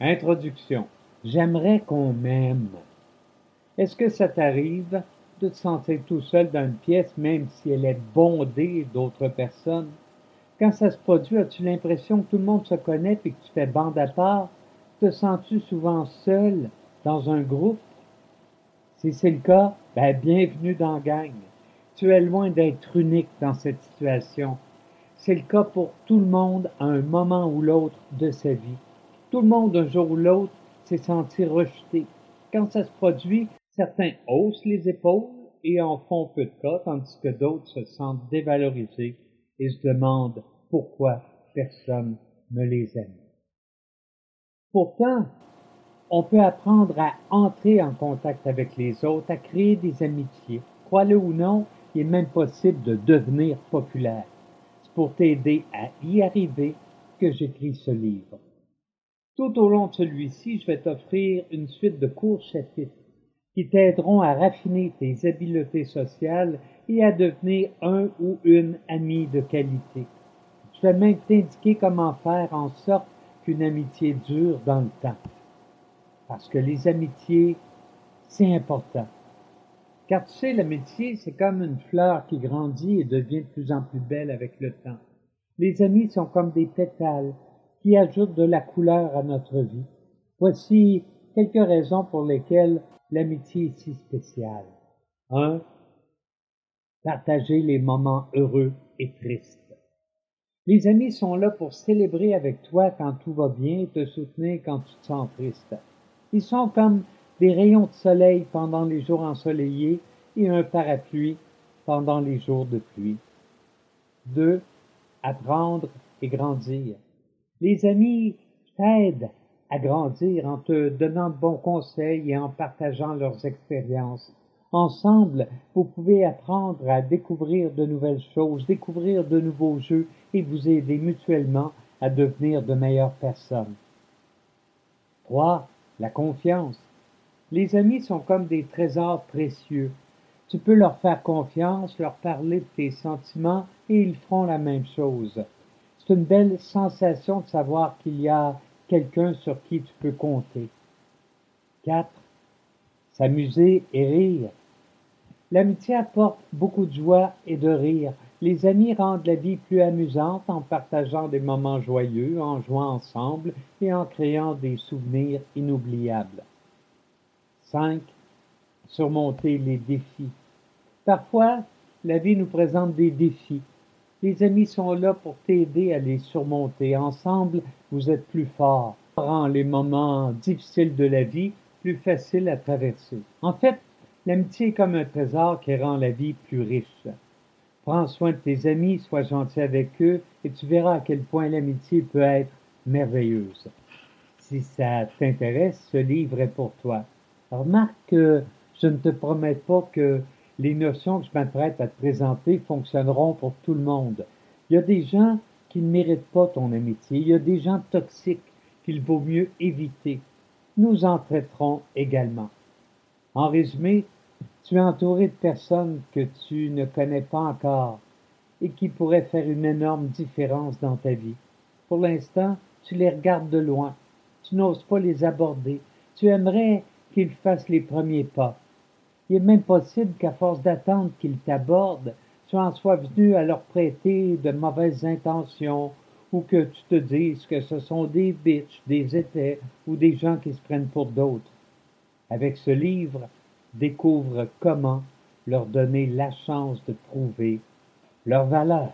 Introduction. J'aimerais qu'on m'aime. Est-ce que ça t'arrive de te sentir tout seul dans une pièce, même si elle est bondée d'autres personnes? Quand ça se produit, as-tu l'impression que tout le monde se connaît et que tu fais bande à part? Te sens-tu souvent seul dans un groupe? Si c'est le cas, ben bienvenue dans gang. Tu es loin d'être unique dans cette situation. C'est le cas pour tout le monde à un moment ou l'autre de sa vie. Tout le monde, un jour ou l'autre, s'est senti rejeté. Quand ça se produit, certains haussent les épaules et en font peu de cas, tandis que d'autres se sentent dévalorisés et se demandent pourquoi personne ne les aime. Pourtant, on peut apprendre à entrer en contact avec les autres, à créer des amitiés. Crois-le ou non, il est même possible de devenir populaire pour t'aider à y arriver que j'écris ce livre. Tout au long de celui-ci, je vais t'offrir une suite de courts chapitres qui t'aideront à raffiner tes habiletés sociales et à devenir un ou une amie de qualité. Je vais même t'indiquer comment faire en sorte qu'une amitié dure dans le temps. Parce que les amitiés, c'est important. Car tu sais, l'amitié, c'est comme une fleur qui grandit et devient de plus en plus belle avec le temps. Les amis sont comme des pétales qui ajoutent de la couleur à notre vie. Voici quelques raisons pour lesquelles l'amitié est si spéciale. 1. Partager les moments heureux et tristes. Les amis sont là pour célébrer avec toi quand tout va bien et te soutenir quand tu te sens triste. Ils sont comme des rayons de soleil pendant les jours ensoleillés et un parapluie pendant les jours de pluie. 2. Apprendre et grandir. Les amis t'aident à grandir en te donnant de bons conseils et en partageant leurs expériences. Ensemble, vous pouvez apprendre à découvrir de nouvelles choses, découvrir de nouveaux jeux et vous aider mutuellement à devenir de meilleures personnes. 3. La confiance. Les amis sont comme des trésors précieux. Tu peux leur faire confiance, leur parler de tes sentiments et ils feront la même chose. C'est une belle sensation de savoir qu'il y a quelqu'un sur qui tu peux compter. 4. S'amuser et rire. L'amitié apporte beaucoup de joie et de rire. Les amis rendent la vie plus amusante en partageant des moments joyeux, en jouant ensemble et en créant des souvenirs inoubliables. 5. Surmonter les défis. Parfois, la vie nous présente des défis. Les amis sont là pour t'aider à les surmonter. Ensemble, vous êtes plus forts. Rend les moments difficiles de la vie plus faciles à traverser. En fait, l'amitié est comme un trésor qui rend la vie plus riche. Prends soin de tes amis, sois gentil avec eux et tu verras à quel point l'amitié peut être merveilleuse. Si ça t'intéresse, ce livre est pour toi. Remarque que je ne te promets pas que les notions que je m'apprête à te présenter fonctionneront pour tout le monde. Il y a des gens qui ne méritent pas ton amitié. Il y a des gens toxiques qu'il vaut mieux éviter. Nous en traiterons également. En résumé, tu es entouré de personnes que tu ne connais pas encore et qui pourraient faire une énorme différence dans ta vie. Pour l'instant, tu les regardes de loin. Tu n'oses pas les aborder. Tu aimerais qu'ils fassent les premiers pas. Il est même possible qu'à force d'attendre qu'ils t'abordent, tu en sois venu à leur prêter de mauvaises intentions ou que tu te dises que ce sont des bitches, des étais ou des gens qui se prennent pour d'autres. Avec ce livre, découvre comment leur donner la chance de prouver leur valeur.